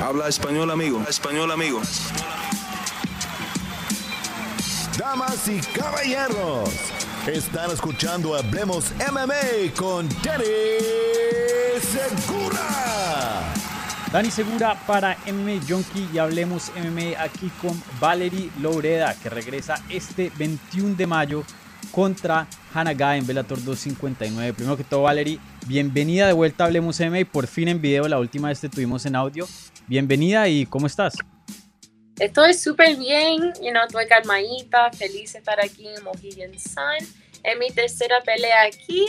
Habla español, amigo. Español, amigo. Damas y caballeros, están escuchando Hablemos MMA con Danny Segura. Dani Segura para MMA Junkie y Hablemos MMA aquí con Valerie Loureda que regresa este 21 de mayo contra Hannah en Bellator 259. Primero que todo, Valerie, bienvenida de vuelta a Hablemos MMA. Por fin en video, la última vez te tuvimos en audio. Bienvenida y ¿cómo estás? Estoy súper bien, you know, estoy calmadita, feliz de estar aquí en Mohegan Sun. Es mi tercera pelea aquí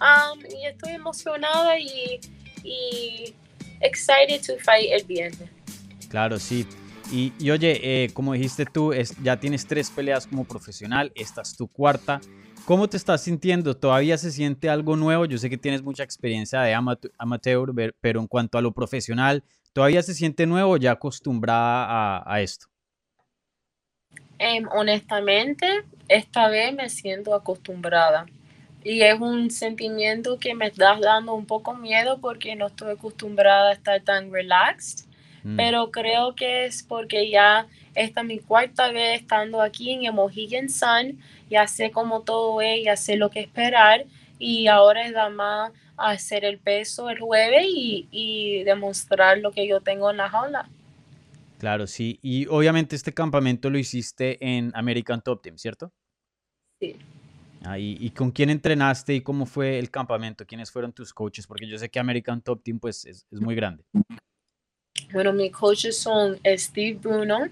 um, y estoy emocionada y, y excited to fight el viernes. Claro, sí. Y, oye, eh, como dijiste tú, es, ya tienes tres peleas como profesional, esta es tu cuarta. ¿Cómo te estás sintiendo? ¿Todavía se siente algo nuevo? Yo sé que tienes mucha experiencia de amateur, pero en cuanto a lo profesional, ¿todavía se siente nuevo o ya acostumbrada a, esto? Em, honestamente, esta vez me siento acostumbrada. Y es un sentimiento que me está dando un poco miedo porque no estoy acostumbrada a estar tan relaxed. Mm. Pero creo que es porque ya esta es mi cuarta vez estando aquí en Mohegan Sun. Ya sé cómo todo es, ya sé lo que esperar. Y ahora es nada más hacer el peso el jueves y, y demostrar lo que yo tengo en la jaula. Claro, sí. Y obviamente este campamento lo hiciste en American Top Team, ¿cierto? Sí. Ah, y, con quién entrenaste y cómo fue el campamento? ¿Quiénes fueron tus coaches? Porque yo sé que American Top Team pues es, muy grande. Bueno, mis coaches son Steve Bruno,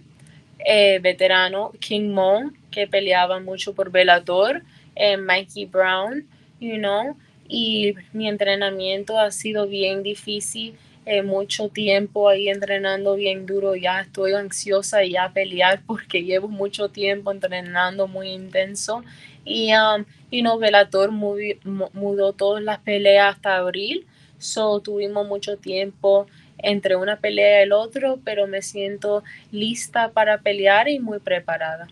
eh, veterano, King Mo, que peleaba mucho por Bellator, eh, Mikey Brown, you know, y mi entrenamiento ha sido bien difícil, eh, mucho tiempo ahí entrenando bien duro, ya estoy ansiosa ya a pelear porque llevo mucho tiempo entrenando muy intenso y, um, you know, Velator mudó todas las peleas hasta abril. So tuvimos mucho tiempo entre una pelea y el otro, pero me siento lista para pelear y muy preparada.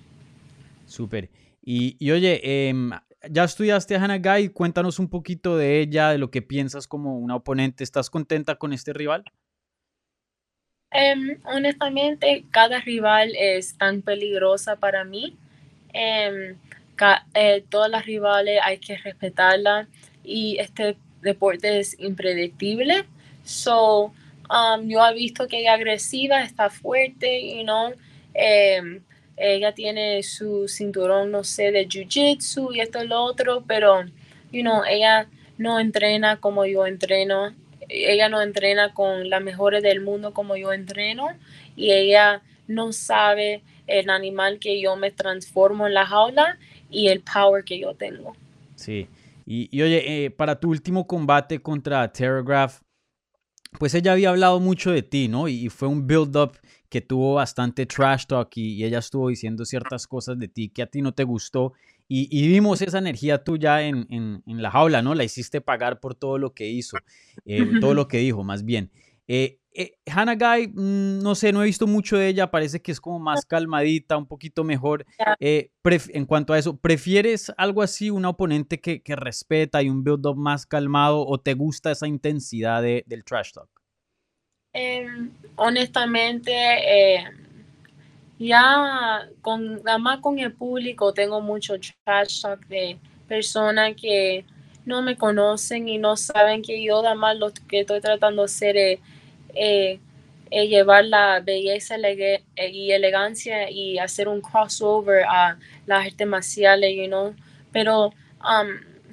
Súper. Y, y, oye, em, ya estudiaste a Hannah Guy, cuéntanos un poquito de ella, de lo que piensas como una oponente. ¿Estás contenta con este rival? Em, honestamente, cada rival es tan peligrosa para mí. Um, eh, todas las rivales hay que respetarlas y este deporte es impredictible. So, um, yo he visto que ella es agresiva, está fuerte, you know, em, ella tiene su cinturón, no sé, de jiu-jitsu y esto y lo otro, pero, you know, ella no entrena como yo entreno, ella no entrena con las mejores del mundo como yo entreno y ella no sabe el animal que yo me transformo en la jaula y el power que yo tengo. Sí, y, oye, eh, para tu último combate contra Terragraph, pues ella había hablado mucho de ti, ¿no? Y, fue un build-up que tuvo bastante trash talk y, ella estuvo diciendo ciertas cosas de ti que a ti no te gustó. Y, vimos esa energía tuya en, en, la jaula, ¿no? La hiciste pagar por todo lo que hizo, eh, todo lo que dijo, más bien. Eh, eh, Hannah Guy, mm, no sé, no he visto mucho de ella, parece que es como más calmadita, un poquito mejor. Eh, en cuanto a eso, ¿prefieres algo así, una oponente que, respeta y un build-up más calmado o te gusta esa intensidad del trash talk? Em, honestamente, eh, ya con, nada más con el público tengo mucho trash talk de personas que no me conocen y no saben que yo nada más lo que estoy tratando de hacer es eh, eh, llevar la belleza y elegancia y hacer un crossover a las artes marciales, you know. Pero um,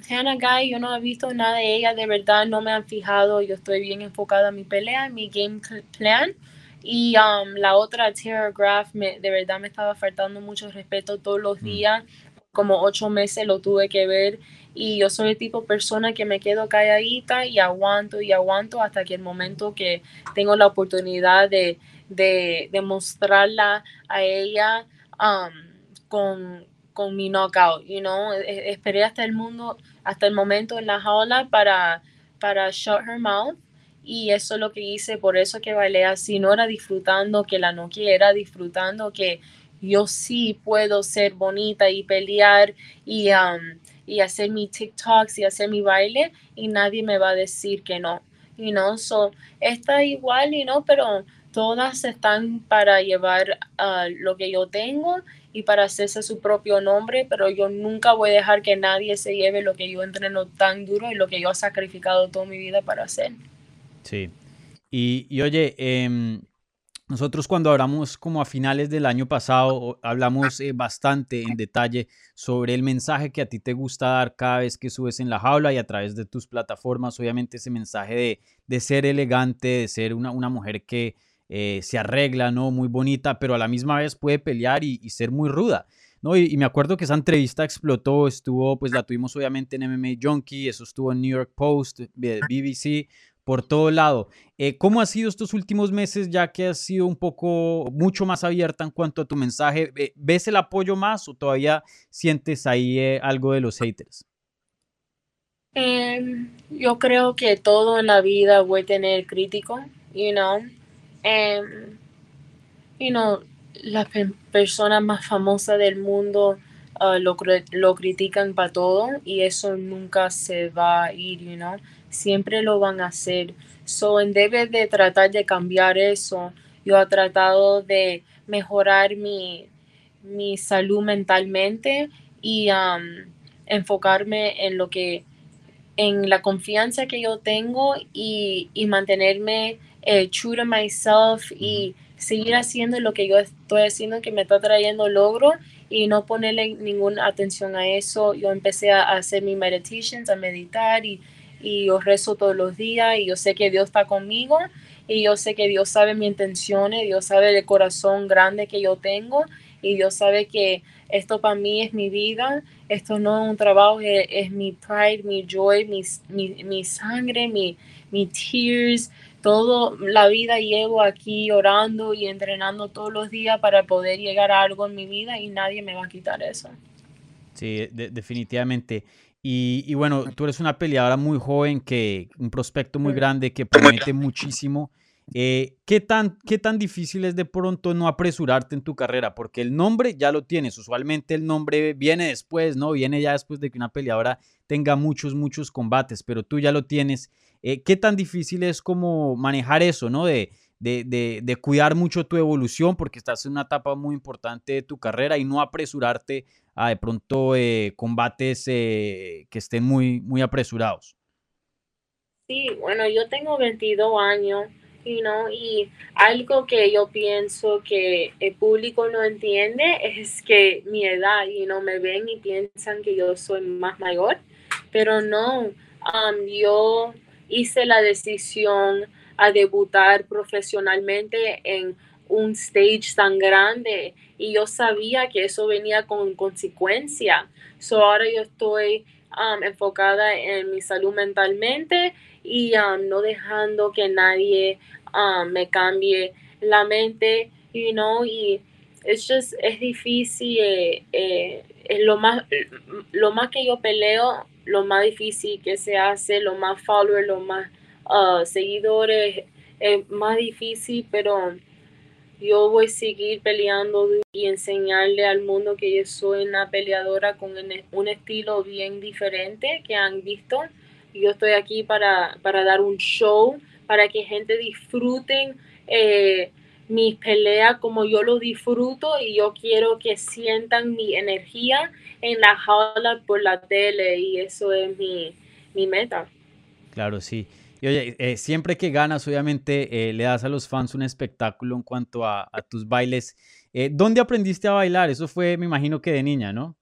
Hannah Guy, yo no he visto nada de ella, de verdad no me han fijado, yo estoy bien enfocada en mi pelea, en mi game plan. Y um, la otra, Tara Graph, me, de verdad me estaba faltando mucho respeto todos los mm. días. Como ocho meses lo tuve que ver y yo soy el tipo de persona que me quedo calladita y aguanto y aguanto hasta que el momento que tengo la oportunidad de, de, mostrarla a ella um, con, con, mi knockout, you know, e, e, esperé hasta el mundo, hasta el momento en la jaula para, para shut her mouth y eso es lo que hice, por eso que bailé así, no era disfrutando que la no era disfrutando que yo sí puedo ser bonita y pelear y um, y hacer mi TikToks y hacer mi baile y nadie me va a decir que no. You know, so está igual, you know, pero todas están para llevar a lo que yo tengo y para hacerse su propio nombre, pero yo nunca voy a dejar que nadie se lleve lo que yo entreno tan duro y lo que yo he sacrificado toda mi vida para hacer. Sí. Y, y oye, eh, nosotros cuando hablamos como a finales del año pasado, hablamos eh, bastante en detalle sobre el mensaje que a ti te gusta dar cada vez que subes en la jaula y a través de tus plataformas, obviamente ese mensaje de, de ser elegante, de ser una, una mujer que eh, se arregla, ¿no? Muy bonita, pero a la misma vez puede pelear y, ser muy ruda. ¿no? Y, y, me acuerdo que esa entrevista explotó, estuvo, pues la tuvimos obviamente en MMA Junkie, eso estuvo en New York Post, BBC, por todo lado. Eh, ¿Cómo ha sido estos últimos meses ya que has sido un poco, mucho más abierta en cuanto a tu mensaje? ¿Ves el apoyo más o todavía sientes ahí eh, algo de los haters? Eh, yo creo que todo en la vida voy a tener crítico, you know. Um, you know, las pe personas más famosas del mundo uh, lo, lo critican para todo y eso nunca se va a ir, you know siempre lo van a hacer. So, en vez de tratar de cambiar eso, yo he tratado de mejorar mi, mi salud mentalmente y um, enfocarme en lo que, en la confianza que yo tengo y, y mantenerme eh, true to myself y seguir haciendo lo que yo estoy haciendo que me está trayendo logro y no ponerle ninguna atención a eso. Yo empecé a hacer mis meditations, a meditar y y yo rezo todos los días y yo sé que Dios está conmigo y yo sé que Dios sabe mis intenciones, Dios sabe el corazón grande que yo tengo y Dios sabe que esto para mí es mi vida, esto no es un trabajo, es, mi pride, mi joy, mi, mi, sangre, mi, mi tears, toda la vida llevo aquí orando y entrenando todos los días para poder llegar a algo en mi vida y nadie me va a quitar eso. Sí, definitivamente. Y, bueno, tú eres una peleadora muy joven, que un prospecto muy grande que promete muchísimo. Eh, ¿qué, tan, ¿Qué tan difícil es de pronto no apresurarte en tu carrera? Porque el nombre ya lo tienes. Usualmente el nombre viene después, ¿no? Viene ya después de que una peleadora tenga muchos, muchos combates, pero tú ya lo tienes. Eh, ¿Qué tan difícil es como manejar eso, ¿no? De, de, de, cuidar mucho tu evolución porque estás en una etapa muy importante de tu carrera y no apresurarte a de pronto eh, combates eh, que estén muy, muy apresurados. Sí, bueno, yo tengo 22 años you know, y algo que yo pienso que el público no entiende es que mi edad, y no me ven y piensan que yo soy más mayor, pero no, um, yo hice la decisión a debutar profesionalmente en un stage tan grande y yo sabía que eso venía con consecuencia. So ahora yo estoy um, enfocada en mi salud mentalmente y um, no dejando que nadie um, me cambie la mente, you know, y es just, es difícil, eh, eh, es lo más, lo más que yo peleo, lo más difícil que se hace, lo más followers, lo más uh, seguidores es más difícil, pero yo voy a seguir peleando y enseñarle al mundo que yo soy una peleadora con un estilo bien diferente que han visto. Yo estoy aquí para, para dar un show, para que gente disfruten eh, mis peleas como yo lo disfruto y yo quiero que sientan mi energía en la jaula por la tele y eso es mi, mi meta. Claro, sí. Oye, eh, siempre que ganas, obviamente, eh, le das a los fans un espectáculo en cuanto a, a tus bailes. Eh, ¿Dónde aprendiste a bailar? Eso fue, me imagino que de niña, ¿no?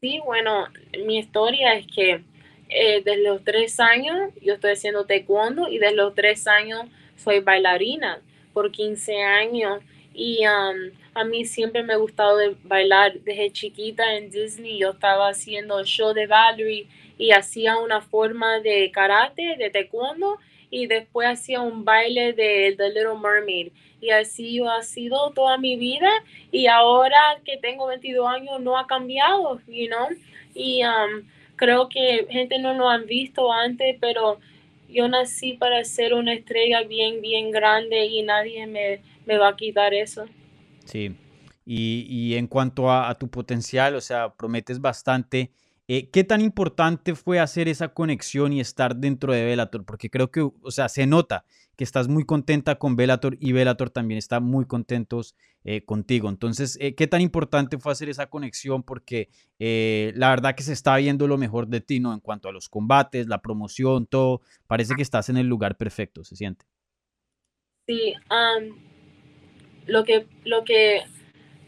Sí, bueno, mi historia es que desde los tres años yo estoy haciendo taekwondo y desde los tres años soy bailarina por 15 años y um, a mí siempre me ha gustado bailar desde chiquita en Disney. Yo estaba haciendo show de Valerie y hacía una forma de karate, de taekwondo, y después hacía un baile de The Little Mermaid. Y así ha sido toda mi vida y ahora que tengo 22 años no ha cambiado, you know? Y um, creo que gente no lo han visto antes, pero yo nací para ser una estrella bien, bien grande y nadie me, me va a quitar eso. Sí, y, y en cuanto a, a, tu potencial, o sea, prometes bastante. Eh, ¿Qué tan importante fue hacer esa conexión y estar dentro de Bellator? Porque creo que, o sea, se nota que estás muy contenta con Bellator y Bellator también está muy contentos eh, contigo. Entonces, eh, ¿qué tan importante fue hacer esa conexión? Porque eh, la verdad que se está viendo lo mejor de ti, ¿no? En cuanto a los combates, la promoción, todo. Parece que estás en el lugar perfecto, se siente. Sí, lo que, lo que,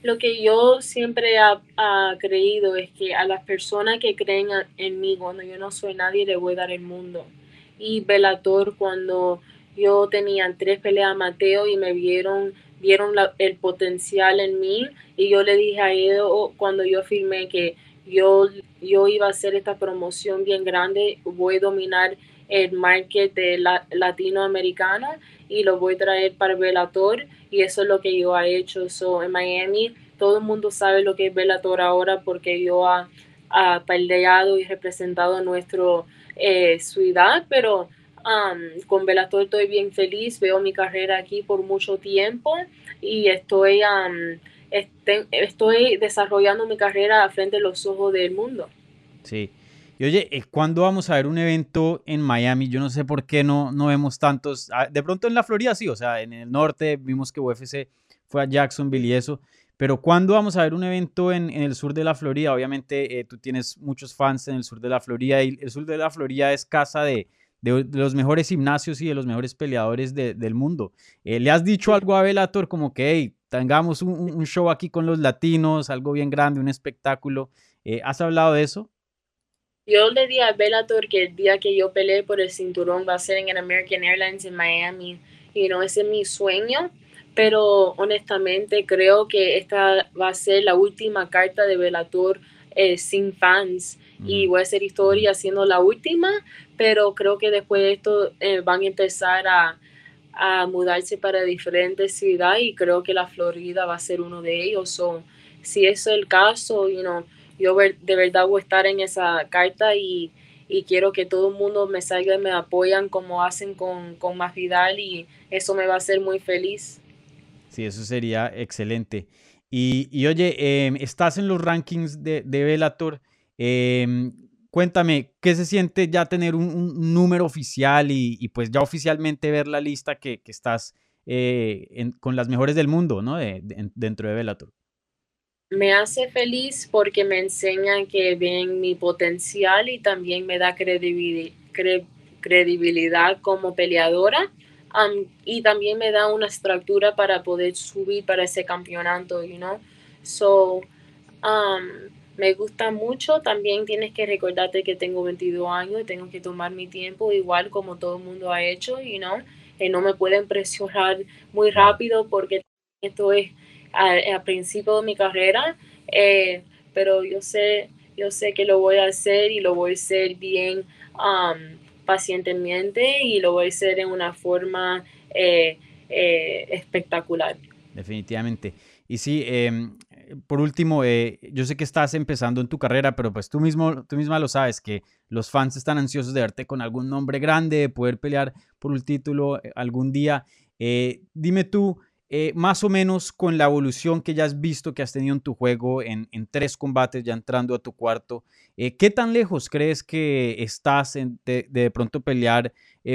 lo que yo siempre he creído es que a las personas que creen en mí, cuando yo no soy nadie, le voy a dar el mundo. Y Bellator, cuando yo tenía tres peleas Mateo y me vieron, vieron el potencial en mí y yo le dije a ellos cuando yo firmé que yo, yo iba a hacer esta promoción bien grande, voy a dominar el market de la, latinoamericano y lo voy a traer para Velator y eso es lo que yo he hecho. So, en Miami todo el mundo sabe lo que es Velator ahora porque yo ha, ha peleado y representado nuestra eh, ciudad, pero con Bellator estoy bien feliz, veo mi carrera aquí por mucho tiempo y estoy, este, estoy desarrollando mi carrera frente a los ojos del mundo. Sí. Y oye, eh, ¿cuándo vamos a ver un evento en Miami? Yo no sé por qué no, no vemos tantos. Ah, de pronto en la Florida sí, o sea, en el norte vimos que UFC fue a Jacksonville y eso. Pero ¿cuándo vamos a ver un evento en, el sur de la Florida? Obviamente eh, tú tienes muchos fans en el sur de la Florida y el sur de la Florida es casa de, de, los mejores gimnasios y de los mejores peleadores del mundo. Eh, ¿Le has dicho algo a Velator como que tengamos un, show aquí con los latinos, algo bien grande, un espectáculo? ¿Has hablado de eso? Yo le di a Bellator que el día que yo peleé por el cinturón va a ser en American Airlines en Miami. Y no, ese es mi sueño. Pero honestamente creo que esta va a ser la última carta de Bellator eh, sin fans y voy a hacer historia siendo la última, pero creo que después de esto eh, van a empezar a, a, mudarse para diferentes ciudades y creo que la Florida va a ser uno de ellos. So, si eso es el caso, you know, yo de verdad voy a estar en esa carta y, y quiero que todo el mundo me salga y me apoyan como hacen con, con Más Vidal y eso me va a hacer muy feliz. Sí, eso sería excelente. Y, y oye, em, estás en los rankings de, de. Em, cuéntame, ¿qué se siente ya tener un, número oficial y, pues ya oficialmente ver la lista que, estás eh, con las mejores del mundo, ¿no? dentro de Bellator. Me hace feliz porque me enseñan que ven mi potencial y también me da credibilidad como peleadora. y también me da una estructura para poder subir para ese campeonato, you know. So, um, me gusta mucho. También tienes que recordarte que tengo 22 años y tengo que tomar mi tiempo, igual como todo el mundo ha hecho, y no no me pueden presionar muy rápido porque esto es al principio de mi carrera, eh, pero yo sé, yo sé que lo voy a hacer y lo voy a hacer bien um, pacientemente y lo voy a hacer en una forma eh, eh, espectacular. Definitivamente. Y sí, em, por último, eh, yo sé que estás empezando en tu carrera, pero pues tú, mismo, tú misma lo sabes, que los fans están ansiosos de verte con algún nombre grande, de poder pelear por un título eh, algún día. Eh, dime tú, más o menos con la evolución que ya has visto que has tenido en tu juego, en, tres combates, ya entrando a tu cuarto, ¿qué tan lejos crees que estás de, de, pronto pelear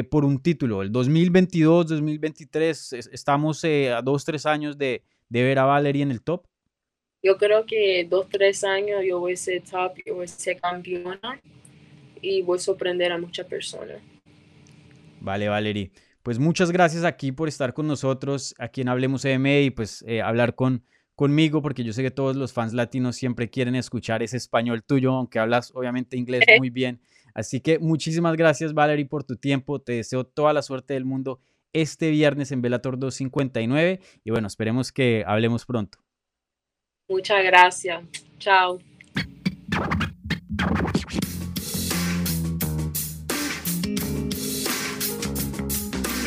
por un título? ¿El 2022, 2023, estamos a dos, tres años de, de ver a Valerie en el top? yo creo que dos, tres años yo voy a ser top, yo voy a ser campeona y voy a sorprender a muchas personas. Vale, Valerie. Pues muchas gracias aquí por estar con nosotros, aquí en Hablemos EME y pues eh, hablar con, conmigo, porque yo sé que todos los fans latinos siempre quieren escuchar ese español tuyo, aunque hablas obviamente inglés muy bien. Así que muchísimas gracias, Valerie, por tu tiempo. Te deseo toda la suerte del mundo este viernes en Velator 259 y bueno, esperemos que hablemos pronto. Muchas gracias. Chao.